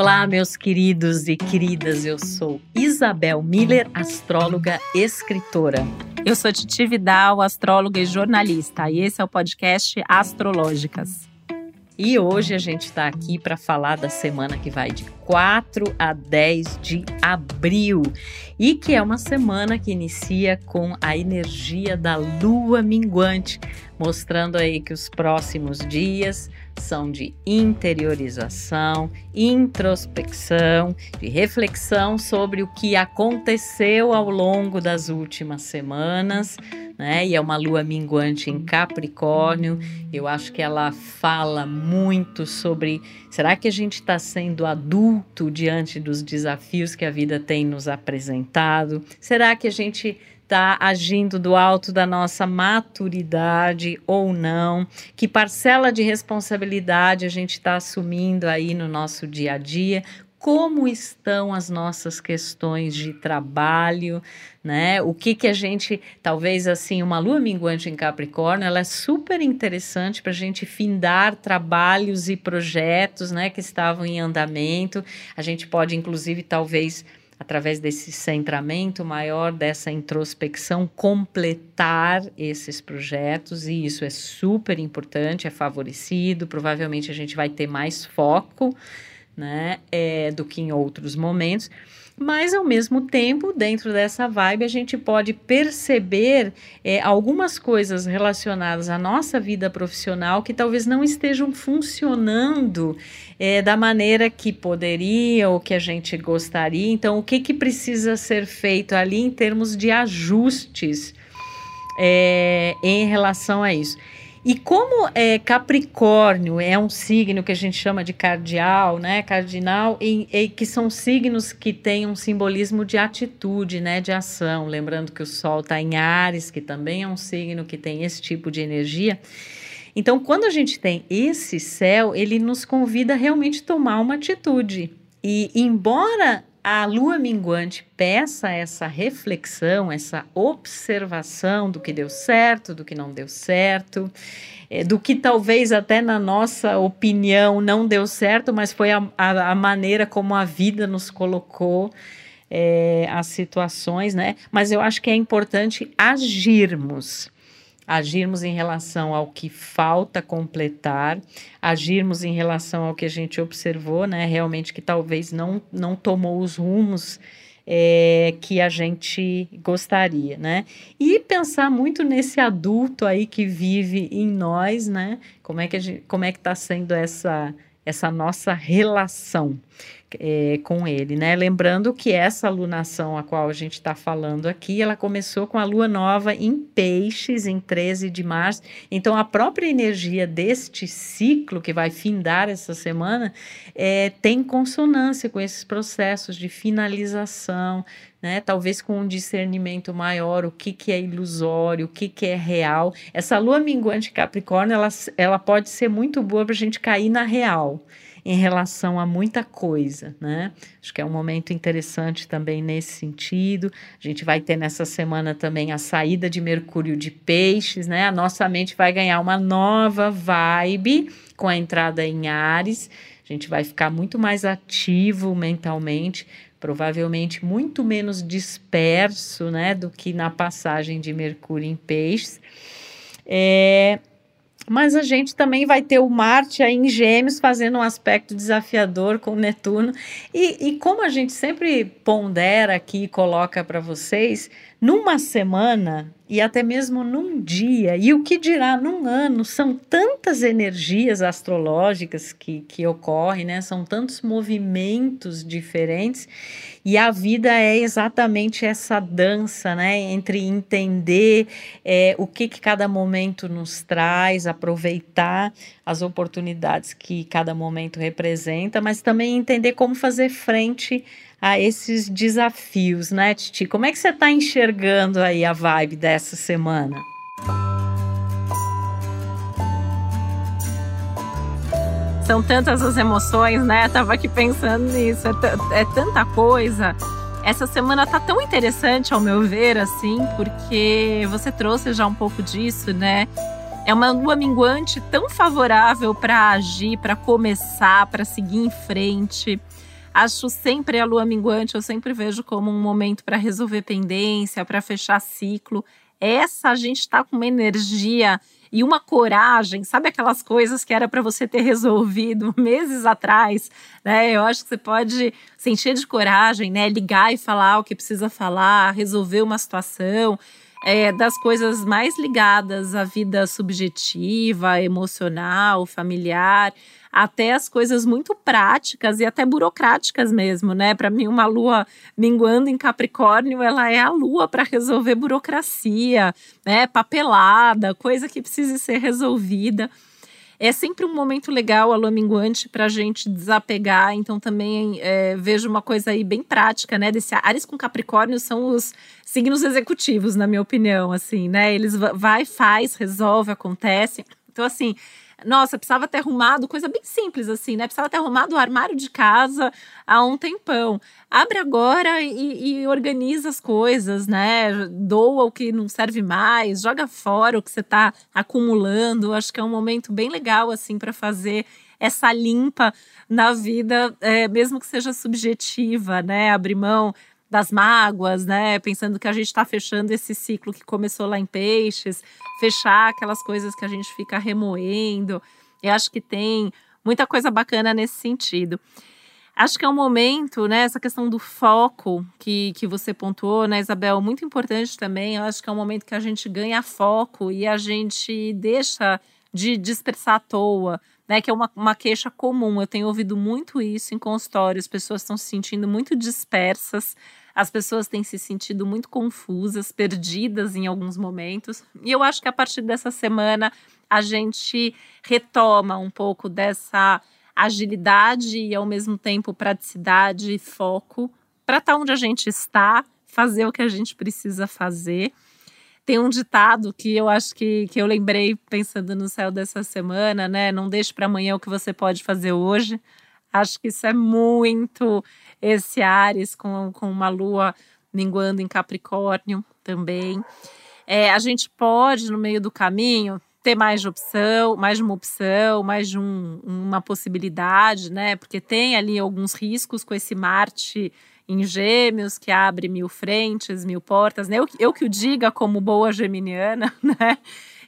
Olá, meus queridos e queridas. Eu sou Isabel Miller, astróloga escritora. Eu sou Titi Vidal, astróloga e jornalista, e esse é o podcast Astrológicas. E hoje a gente está aqui para falar da semana que vai de 4 a 10 de abril e que é uma semana que inicia com a energia da lua minguante, mostrando aí que os próximos dias são de interiorização, introspecção, de reflexão sobre o que aconteceu ao longo das últimas semanas, né? E é uma lua minguante em Capricórnio. Eu acho que ela fala muito sobre será que a gente está sendo adulto diante dos desafios que a vida tem nos apresentado? Será que a gente está agindo do alto da nossa maturidade ou não, que parcela de responsabilidade a gente está assumindo aí no nosso dia a dia, como estão as nossas questões de trabalho, né? O que que a gente, talvez assim, uma lua minguante em Capricórnio, ela é super interessante para a gente findar trabalhos e projetos, né, que estavam em andamento. A gente pode, inclusive, talvez através desse centramento maior, dessa introspecção, completar esses projetos, e isso é super importante, é favorecido. Provavelmente a gente vai ter mais foco né, é, do que em outros momentos mas ao mesmo tempo, dentro dessa vibe, a gente pode perceber é, algumas coisas relacionadas à nossa vida profissional que talvez não estejam funcionando é, da maneira que poderia ou que a gente gostaria. Então, o que, que precisa ser feito ali em termos de ajustes é, em relação a isso? E como é, Capricórnio é um signo que a gente chama de cardial, né? Cardinal, e, e, que são signos que têm um simbolismo de atitude, né? De ação. Lembrando que o Sol está em Ares, que também é um signo que tem esse tipo de energia. Então, quando a gente tem esse céu, ele nos convida a realmente tomar uma atitude. E embora a lua minguante peça essa reflexão, essa observação do que deu certo, do que não deu certo, é, do que talvez até na nossa opinião não deu certo, mas foi a, a, a maneira como a vida nos colocou é, as situações, né? Mas eu acho que é importante agirmos agirmos em relação ao que falta completar, agirmos em relação ao que a gente observou, né? Realmente que talvez não, não tomou os rumos é, que a gente gostaria, né? E pensar muito nesse adulto aí que vive em nós, né? Como é que a gente, como é que está sendo essa essa nossa relação é, com ele, né? Lembrando que essa alunação a qual a gente está falando aqui, ela começou com a lua nova em peixes, em 13 de março. Então, a própria energia deste ciclo que vai findar essa semana é, tem consonância com esses processos de finalização, né? Talvez com um discernimento maior, o que, que é ilusório, o que, que é real. Essa lua minguante Capricórnio, ela, ela pode ser muito boa para a gente cair na real em relação a muita coisa, né? Acho que é um momento interessante também nesse sentido. A gente vai ter nessa semana também a saída de Mercúrio de Peixes, né? A nossa mente vai ganhar uma nova vibe com a entrada em Ares. A gente vai ficar muito mais ativo mentalmente, provavelmente muito menos disperso, né, do que na passagem de Mercúrio em Peixes. É, mas a gente também vai ter o Marte aí em Gêmeos fazendo um aspecto desafiador com Netuno. E, e como a gente sempre pondera aqui e coloca para vocês, numa semana e até mesmo num dia, e o que dirá num ano, são tantas energias astrológicas que, que ocorrem, né? São tantos movimentos diferentes, e a vida é exatamente essa dança, né? Entre entender é, o que, que cada momento nos traz, aproveitar as oportunidades que cada momento representa, mas também entender como fazer frente a esses desafios, né, Titi? Como é que você está enxergando aí a vibe dessa semana? São tantas as emoções, né? Tava aqui pensando nisso, é, é tanta coisa. Essa semana tá tão interessante, ao meu ver, assim, porque você trouxe já um pouco disso, né? É uma lua minguante tão favorável para agir, para começar, para seguir em frente Acho sempre a lua minguante, eu sempre vejo como um momento para resolver pendência, para fechar ciclo. Essa a gente está com uma energia e uma coragem, sabe aquelas coisas que era para você ter resolvido meses atrás, né? Eu acho que você pode se encher de coragem, né? Ligar e falar o que precisa falar, resolver uma situação. É, das coisas mais ligadas à vida subjetiva, emocional, familiar até as coisas muito práticas e até burocráticas mesmo, né? Para mim, uma lua minguando em Capricórnio, ela é a lua para resolver burocracia, né? Papelada, coisa que precisa ser resolvida. É sempre um momento legal a lua minguante para a gente desapegar. Então, também é, vejo uma coisa aí bem prática, né? Desse Ares com Capricórnio são os signos executivos, na minha opinião, assim, né? Eles vai, faz, resolve, acontece. Então, assim, nossa, precisava ter arrumado, coisa bem simples assim, né? Precisava ter arrumado o armário de casa há um tempão. Abre agora e, e organiza as coisas, né? Doa o que não serve mais, joga fora o que você está acumulando. Acho que é um momento bem legal, assim, para fazer essa limpa na vida, é, mesmo que seja subjetiva, né? Abrir mão das mágoas, né? Pensando que a gente está fechando esse ciclo que começou lá em peixes, fechar aquelas coisas que a gente fica remoendo. Eu acho que tem muita coisa bacana nesse sentido. Acho que é um momento, né? Essa questão do foco que, que você pontuou, né, Isabel? Muito importante também. Eu acho que é um momento que a gente ganha foco e a gente deixa de dispersar à toa, né? Que é uma, uma queixa comum. Eu tenho ouvido muito isso em consultório. As pessoas estão se sentindo muito dispersas, as pessoas têm se sentido muito confusas, perdidas em alguns momentos. E eu acho que a partir dessa semana a gente retoma um pouco dessa agilidade e ao mesmo tempo praticidade e foco para estar tá onde a gente está, fazer o que a gente precisa fazer. Tem um ditado que eu acho que, que eu lembrei pensando no céu dessa semana, né? Não deixe para amanhã o que você pode fazer hoje. Acho que isso é muito esse Ares com, com uma lua minguando em Capricórnio também. É, a gente pode, no meio do caminho, ter mais de opção, mais de uma opção, mais de um, uma possibilidade, né? Porque tem ali alguns riscos com esse Marte em Gêmeos, que abre mil frentes, mil portas, né? Eu, eu que o diga como boa geminiana, né?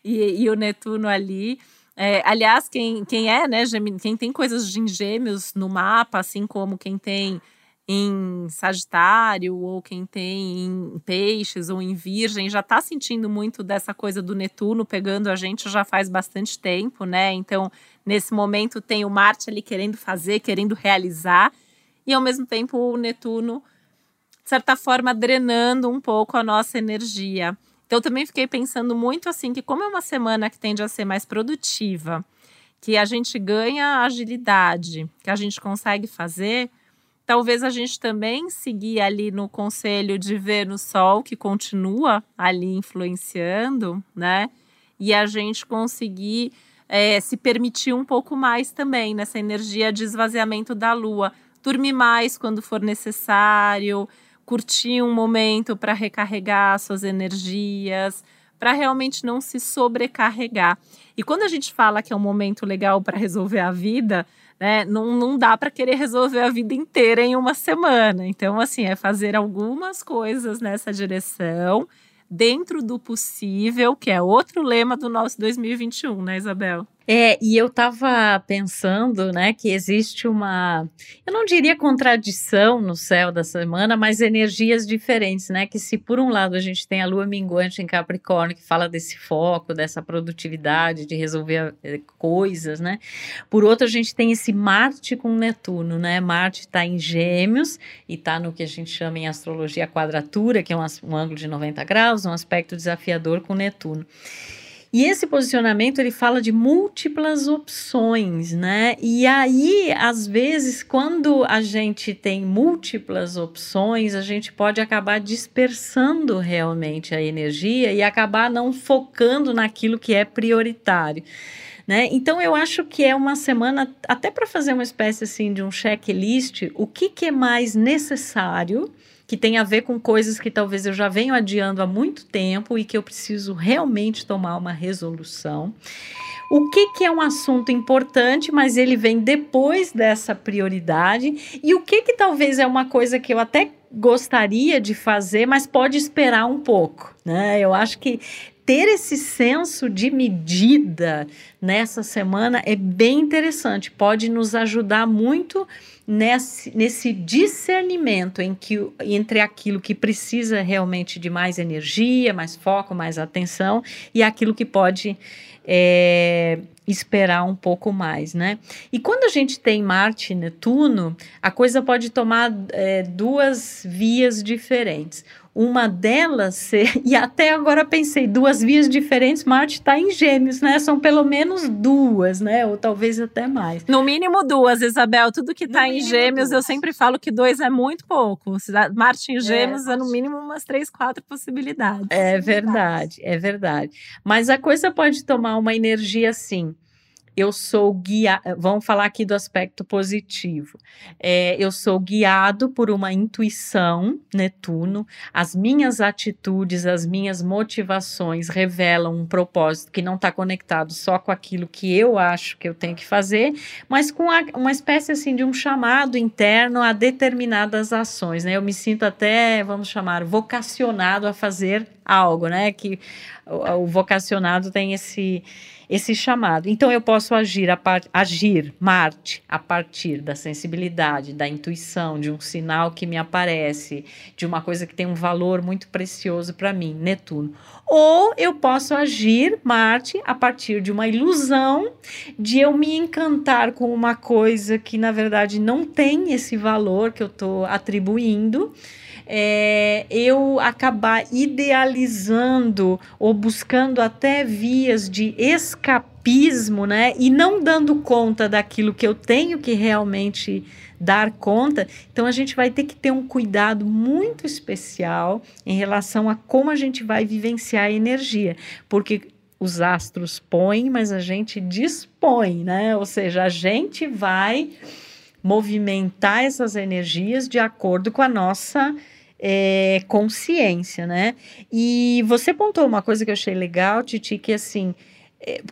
E, e o Netuno ali. É, aliás, quem, quem é, né, quem tem coisas de gêmeos no mapa, assim como quem tem em Sagitário, ou quem tem em Peixes ou em Virgem, já está sentindo muito dessa coisa do Netuno pegando a gente já faz bastante tempo, né? Então, nesse momento, tem o Marte ali querendo fazer, querendo realizar, e ao mesmo tempo o Netuno, de certa forma, drenando um pouco a nossa energia. Então, eu também fiquei pensando muito assim, que como é uma semana que tende a ser mais produtiva, que a gente ganha agilidade, que a gente consegue fazer, talvez a gente também seguir ali no conselho de ver no sol, que continua ali influenciando, né? E a gente conseguir é, se permitir um pouco mais também nessa energia de esvaziamento da lua. Dormir mais quando for necessário, curtir um momento para recarregar suas energias, para realmente não se sobrecarregar. E quando a gente fala que é um momento legal para resolver a vida, né, não, não dá para querer resolver a vida inteira em uma semana. Então, assim, é fazer algumas coisas nessa direção, dentro do possível, que é outro lema do nosso 2021, né, Isabel? É, e eu estava pensando, né, que existe uma, eu não diria contradição no céu da semana, mas energias diferentes, né, que se por um lado a gente tem a lua minguante em Capricórnio, que fala desse foco, dessa produtividade, de resolver eh, coisas, né, por outro a gente tem esse Marte com Netuno, né, Marte está em gêmeos e está no que a gente chama em astrologia quadratura, que é um, um ângulo de 90 graus, um aspecto desafiador com Netuno. E esse posicionamento ele fala de múltiplas opções, né? E aí, às vezes, quando a gente tem múltiplas opções, a gente pode acabar dispersando realmente a energia e acabar não focando naquilo que é prioritário. Né? Então eu acho que é uma semana até para fazer uma espécie assim de um checklist, o que, que é mais necessário que tem a ver com coisas que talvez eu já venho adiando há muito tempo e que eu preciso realmente tomar uma resolução. O que, que é um assunto importante, mas ele vem depois dessa prioridade? E o que, que talvez é uma coisa que eu até gostaria de fazer, mas pode esperar um pouco, né? Eu acho que ter esse senso de medida nessa semana é bem interessante, pode nos ajudar muito nesse, nesse discernimento em que, entre aquilo que precisa realmente de mais energia, mais foco, mais atenção e aquilo que pode é, esperar um pouco mais, né? E quando a gente tem Marte e Netuno, a coisa pode tomar é, duas vias diferentes uma delas e até agora pensei, duas vias diferentes, Marte está em gêmeos, né? São pelo menos duas, né? Ou talvez até mais. No mínimo duas, Isabel. Tudo que está em gêmeos, duas. eu sempre falo que dois é muito pouco. Marte em é, gêmeos é, é no mínimo umas três, quatro possibilidades. É verdade, é verdade. Mas a coisa pode tomar uma energia assim eu sou guiado, vamos falar aqui do aspecto positivo. É, eu sou guiado por uma intuição, Netuno. As minhas atitudes, as minhas motivações revelam um propósito que não está conectado só com aquilo que eu acho que eu tenho que fazer, mas com a, uma espécie assim de um chamado interno a determinadas ações. Né? Eu me sinto até, vamos chamar, vocacionado a fazer algo, né? Que o, o vocacionado tem esse esse chamado. Então eu posso agir, a par, agir Marte a partir da sensibilidade, da intuição, de um sinal que me aparece, de uma coisa que tem um valor muito precioso para mim, Netuno. Ou eu posso agir Marte a partir de uma ilusão de eu me encantar com uma coisa que na verdade não tem esse valor que eu estou atribuindo é, eu acabar idealizando ou buscando até vias de escapismo, né? E não dando conta daquilo que eu tenho que realmente dar conta. Então a gente vai ter que ter um cuidado muito especial em relação a como a gente vai vivenciar a energia, porque os astros põem, mas a gente dispõe, né? Ou seja, a gente vai movimentar essas energias de acordo com a nossa é, consciência, né? E você pontou uma coisa que eu achei legal, Titi, que assim,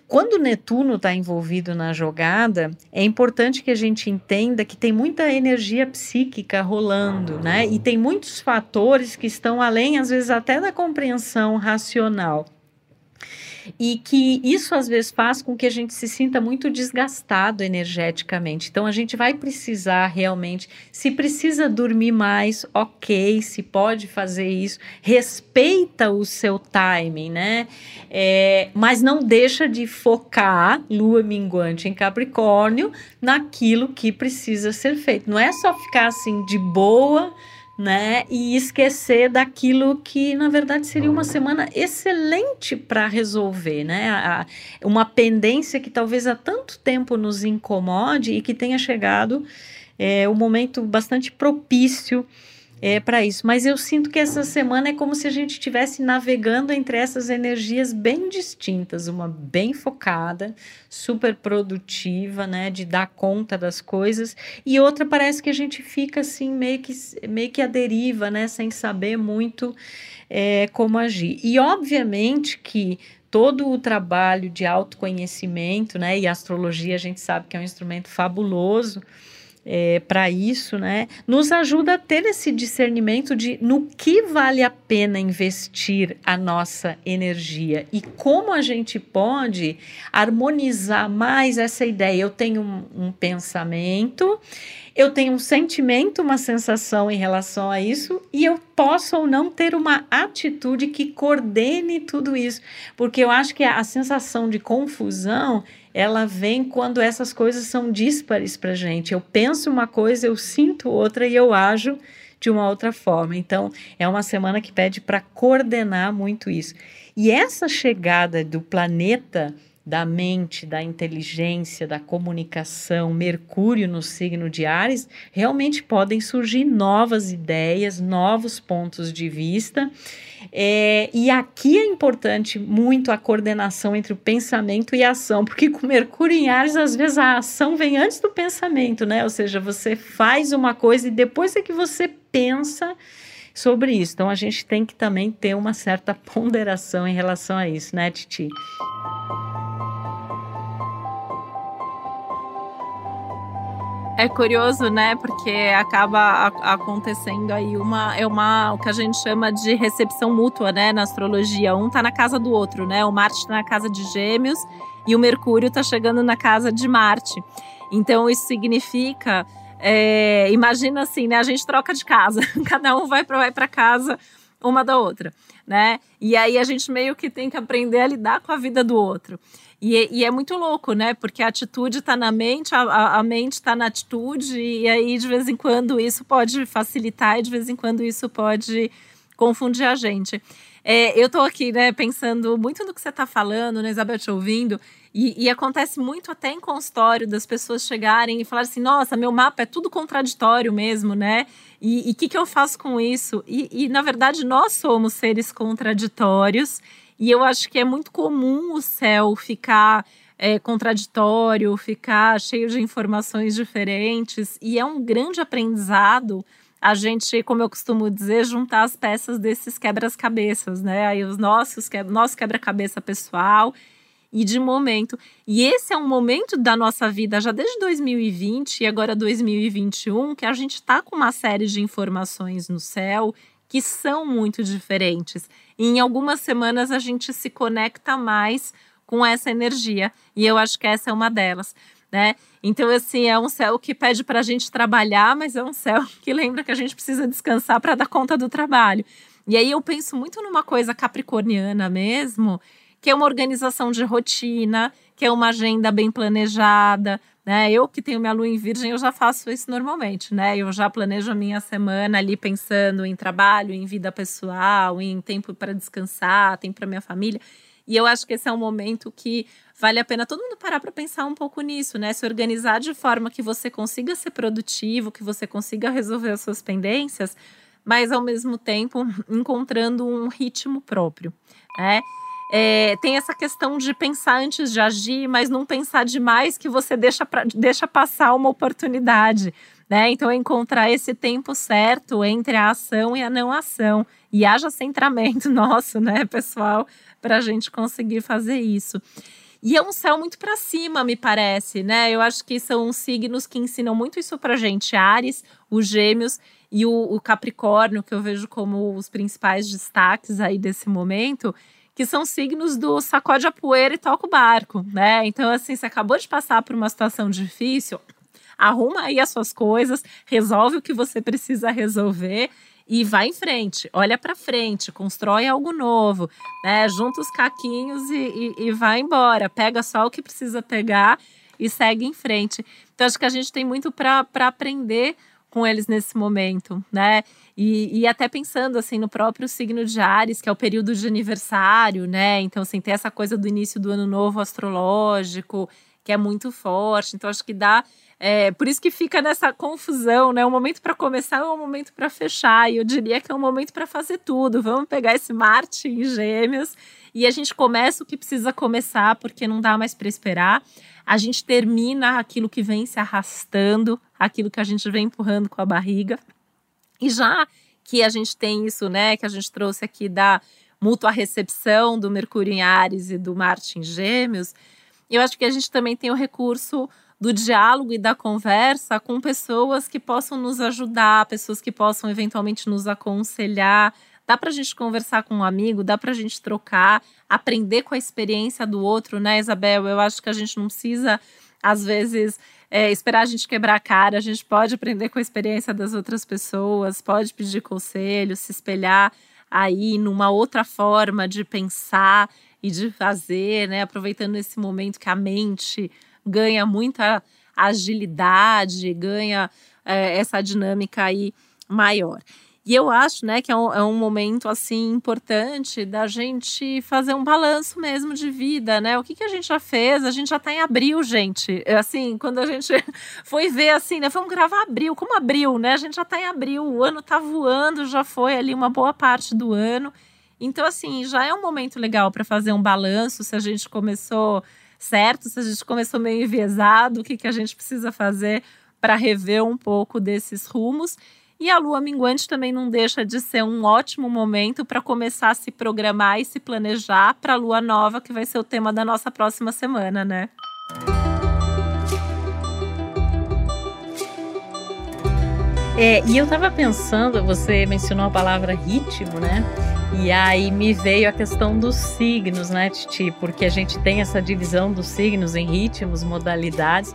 quando Netuno está envolvido na jogada, é importante que a gente entenda que tem muita energia psíquica rolando, né? E tem muitos fatores que estão além, às vezes, até da compreensão racional e que isso às vezes faz com que a gente se sinta muito desgastado energeticamente. Então a gente vai precisar realmente, se precisa dormir mais, ok, se pode fazer isso, respeita o seu timing, né? É, mas não deixa de focar lua minguante em Capricórnio naquilo que precisa ser feito. Não é só ficar assim de boa né? E esquecer daquilo que, na verdade, seria uma semana excelente para resolver, né? A, uma pendência que talvez há tanto tempo nos incomode e que tenha chegado é, um momento bastante propício é, para isso. Mas eu sinto que essa semana é como se a gente estivesse navegando entre essas energias bem distintas, uma bem focada, super produtiva, né, de dar conta das coisas, e outra parece que a gente fica assim meio que meio que a deriva, né, sem saber muito é, como agir. E obviamente que todo o trabalho de autoconhecimento, né, e astrologia a gente sabe que é um instrumento fabuloso é, para isso, né, nos ajuda a ter esse discernimento de no que vale a pena investir a nossa energia e como a gente pode harmonizar mais essa ideia. Eu tenho um, um pensamento, eu tenho um sentimento, uma sensação em relação a isso e eu posso ou não ter uma atitude que coordene tudo isso, porque eu acho que a, sensação de confusão ela vem quando essas coisas são díspares para gente. Eu penso uma coisa, eu sinto outra e eu ajo de uma outra forma. Então, é uma semana que pede para coordenar muito isso. E essa chegada do planeta da mente, da inteligência, da comunicação, Mercúrio no signo de Ares, realmente podem surgir novas ideias, novos pontos de vista. É, e aqui é importante muito a coordenação entre o pensamento e a ação, porque com Mercúrio em Ares, às vezes a ação vem antes do pensamento, né? Ou seja, você faz uma coisa e depois é que você pensa sobre isso. Então a gente tem que também ter uma certa ponderação em relação a isso, né, Titi? É curioso, né? Porque acaba acontecendo aí uma é uma o que a gente chama de recepção mútua, né? Na astrologia, um tá na casa do outro, né? O Marte tá na casa de Gêmeos e o Mercúrio tá chegando na casa de Marte. Então isso significa é, imagina assim, né? A gente troca de casa, cada um vai para vai para casa uma da outra, né? E aí a gente meio que tem que aprender a lidar com a vida do outro. E, e é muito louco, né? Porque a atitude está na mente, a, a mente está na atitude, e aí de vez em quando isso pode facilitar e de vez em quando isso pode confundir a gente. É, eu estou aqui, né, pensando muito no que você está falando, né, Isabel, te ouvindo, e, e, acontece muito até em consultório das pessoas chegarem e falar assim: nossa, meu mapa é tudo contraditório mesmo, né? E o que, que eu faço com isso? E, e, na verdade, nós somos seres contraditórios, e eu acho que é muito comum o céu ficar é, contraditório, ficar cheio de informações diferentes, e é um grande aprendizado a gente, como eu costumo dizer, juntar as peças desses quebras-cabeças, né? Aí os nossos, nosso quebra-cabeça pessoal e de momento. E esse é um momento da nossa vida, já desde 2020 e agora 2021, que a gente está com uma série de informações no céu que são muito diferentes. E em algumas semanas a gente se conecta mais com essa energia, e eu acho que essa é uma delas. Né? Então, assim, é um céu que pede para a gente trabalhar, mas é um céu que lembra que a gente precisa descansar para dar conta do trabalho. E aí eu penso muito numa coisa capricorniana mesmo, que é uma organização de rotina, que é uma agenda bem planejada, né? Eu que tenho minha lua em virgem, eu já faço isso normalmente, né? Eu já planejo a minha semana ali pensando em trabalho, em vida pessoal, em tempo para descansar, tempo para minha família. E eu acho que esse é um momento que vale a pena todo mundo parar para pensar um pouco nisso, né? Se organizar de forma que você consiga ser produtivo, que você consiga resolver as suas pendências, mas ao mesmo tempo encontrando um ritmo próprio, né? É, tem essa questão de pensar antes de agir, mas não pensar demais que você deixa, pra, deixa passar uma oportunidade. Né? Então, encontrar esse tempo certo entre a ação e a não ação. E haja centramento nosso, né, pessoal, para a gente conseguir fazer isso. E é um céu muito para cima, me parece, né? Eu acho que são signos que ensinam muito isso para gente. Ares, os Gêmeos e o, o Capricórnio, que eu vejo como os principais destaques aí desse momento que são signos do sacode a poeira e toca o barco, né? Então, assim, você acabou de passar por uma situação difícil, arruma aí as suas coisas, resolve o que você precisa resolver e vai em frente, olha para frente, constrói algo novo, né? Junta os caquinhos e, e, e vai embora, pega só o que precisa pegar e segue em frente. Então, acho que a gente tem muito para aprender com eles nesse momento, né? E, e, até pensando assim no próprio signo de Ares, que é o período de aniversário, né? Então, assim, tem essa coisa do início do ano novo astrológico, que é muito forte. Então, acho que dá. É, por isso que fica nessa confusão, né? Um momento para começar é um momento para fechar. E eu diria que é um momento para fazer tudo. Vamos pegar esse Marte em Gêmeos e a gente começa o que precisa começar, porque não dá mais para esperar. A gente termina aquilo que vem se arrastando, aquilo que a gente vem empurrando com a barriga. E já que a gente tem isso, né, que a gente trouxe aqui da mútua recepção do Mercúrio em Ares e do Marte em Gêmeos, eu acho que a gente também tem o recurso do diálogo e da conversa com pessoas que possam nos ajudar, pessoas que possam eventualmente nos aconselhar. Dá para a gente conversar com um amigo, dá para a gente trocar, aprender com a experiência do outro, né, Isabel? Eu acho que a gente não precisa, às vezes, é, esperar a gente quebrar a cara, a gente pode aprender com a experiência das outras pessoas, pode pedir conselho, se espelhar aí numa outra forma de pensar e de fazer, né? Aproveitando esse momento que a mente ganha muita agilidade, ganha é, essa dinâmica aí maior. E eu acho, né, que é um, é um, momento assim importante da gente fazer um balanço mesmo de vida, né? O que, que a gente já fez? A gente já está em abril, gente. É, assim, quando a gente foi ver assim, né? Vamos gravar abril, como abril, né? A gente já está em abril, o ano está voando, já foi ali uma boa parte do ano. Então, assim, já é um momento legal para fazer um balanço se a gente começou certo, se a gente começou meio enviesado, o que, que a gente precisa fazer para rever um pouco desses rumos E a lua minguante também não deixa de ser um ótimo momento para começar a se programar e se planejar para a lua nova, que vai ser o tema da nossa próxima semana, né? É, e eu tava pensando, você mencionou a palavra ritmo, né? E aí me veio a questão dos signos, né, Titi? Porque a gente tem essa divisão dos signos em ritmos, modalidades.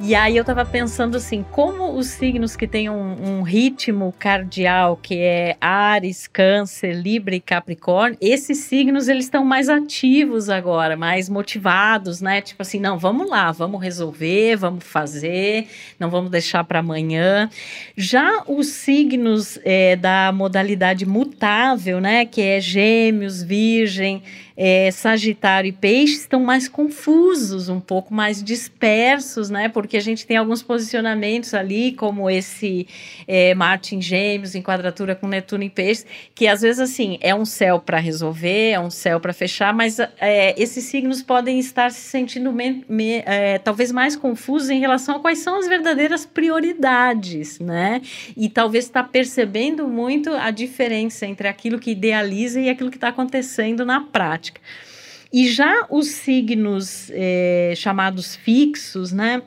E aí eu estava pensando assim, como os signos que têm um, um, ritmo cardial, que é Ares, Câncer, Libra e Capricórnio, esses signos eles estão mais ativos agora, mais motivados, né? Tipo assim, não, vamos lá, vamos resolver, vamos fazer, não vamos deixar para amanhã. Já os signos é, da modalidade mutável, né? Que é Gêmeos, Virgem, é, Sagitário e Peixe estão mais confusos, um pouco mais dispersos, né? Porque a gente tem alguns posicionamentos ali, como esse é, Marte em Gêmeos, em quadratura com Netuno em Peixes, que às vezes assim é um céu para resolver, é um céu para fechar, mas é, esses signos podem estar se sentindo me, me, é, talvez mais confusos em relação a quais são as verdadeiras prioridades, né? E talvez está percebendo muito a diferença entre aquilo que idealiza e aquilo que está acontecendo na prática. E já os signos é, chamados fixos, né?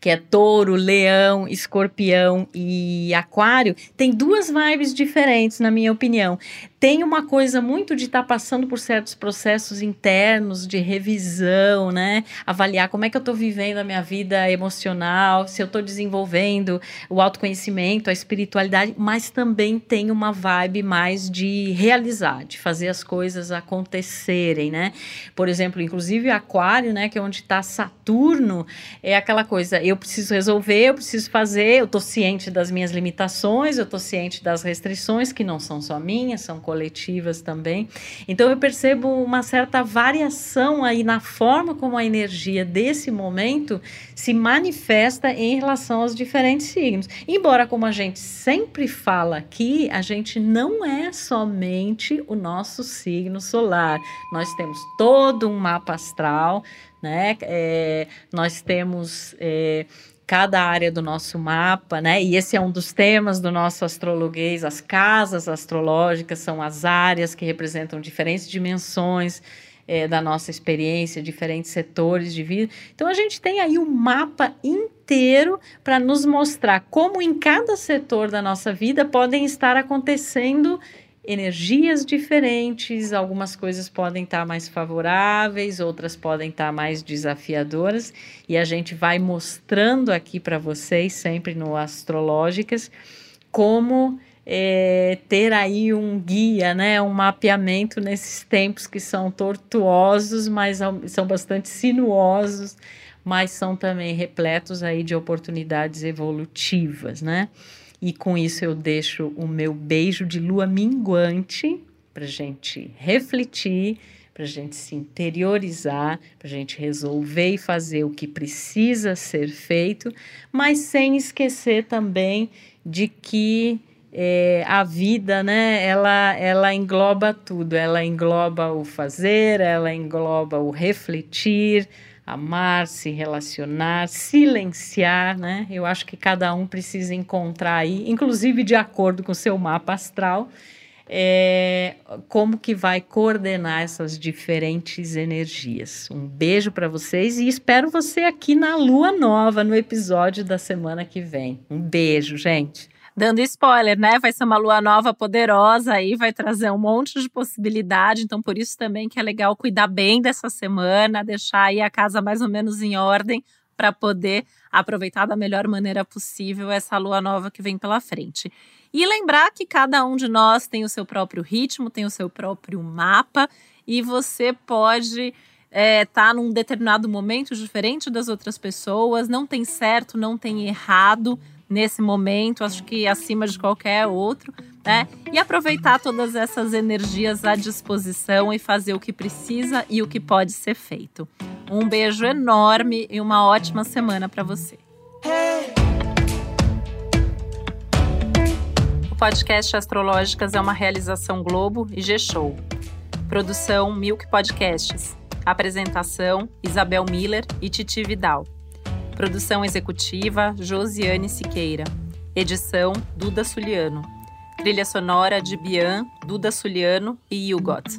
Que é touro, leão, escorpião e aquário, tem duas vibes diferentes, na minha opinião tem uma coisa muito de estar tá passando por certos processos internos de revisão, né? Avaliar como é que eu estou vivendo a minha vida emocional, se eu estou desenvolvendo o autoconhecimento, a espiritualidade, mas também tem uma vibe mais de realizar, de fazer as coisas acontecerem, né? Por exemplo, inclusive Aquário, né? Que é onde está Saturno, é aquela coisa, eu preciso resolver, eu preciso fazer, eu estou ciente das minhas limitações, eu estou ciente das restrições que não são só minhas, são coletivas também. Então eu percebo uma certa variação aí na forma como a energia desse momento se manifesta em relação aos diferentes signos. Embora, como a gente sempre fala aqui, a gente não é somente o nosso signo solar. Nós temos todo um mapa astral, né? É, nós temos é, cada área do nosso mapa, né? E esse é um dos temas do nosso astrologuês. As casas astrológicas são as áreas que representam diferentes dimensões é, da nossa experiência, diferentes setores de vida. Então a gente tem aí um mapa inteiro para nos mostrar como em cada setor da nossa vida podem estar acontecendo energias diferentes, algumas coisas podem estar mais favoráveis, outras podem estar mais desafiadoras, e a gente vai mostrando aqui para vocês, sempre no Astrológicas, como é, ter aí um guia, né, um mapeamento nesses tempos que são tortuosos, mas são bastante sinuosos, mas são também repletos aí de oportunidades evolutivas, né? E com isso eu deixo o meu beijo de lua minguante para gente refletir, para gente se interiorizar, para gente resolver e fazer o que precisa ser feito, mas sem esquecer também de que é, a vida, né, ela, ela engloba tudo, ela engloba o fazer, ela engloba o refletir, amar, se relacionar, silenciar, né? Eu acho que cada um precisa encontrar aí, inclusive de acordo com o seu mapa astral, é, como que vai coordenar essas diferentes energias. Um beijo para vocês e espero você aqui na Lua Nova, no episódio da semana que vem. Um beijo, gente dando spoiler, né? Vai ser uma lua nova poderosa aí, vai trazer um monte de possibilidade. Então, por isso também que é legal cuidar bem dessa semana, deixar aí a casa mais ou menos em ordem para poder aproveitar da melhor maneira possível essa lua nova que vem pela frente. E lembrar que cada um de nós tem o seu próprio ritmo, tem o seu próprio mapa e você pode estar é, tá num determinado momento diferente das outras pessoas, não tem certo, não tem errado nesse momento, acho que acima de qualquer outro, né? E aproveitar todas essas energias à disposição e fazer o que precisa e o que pode ser feito. Um beijo enorme e uma ótima semana para você. O podcast Astrológicas é uma realização Globo e G-Show. Produção Milk Podcasts. Apresentação Isabel Miller e Titi Vidal. Produção executiva Josiane Siqueira. Edição Duda Suliano. Trilha sonora de Bian, Duda Suliano e Hugot.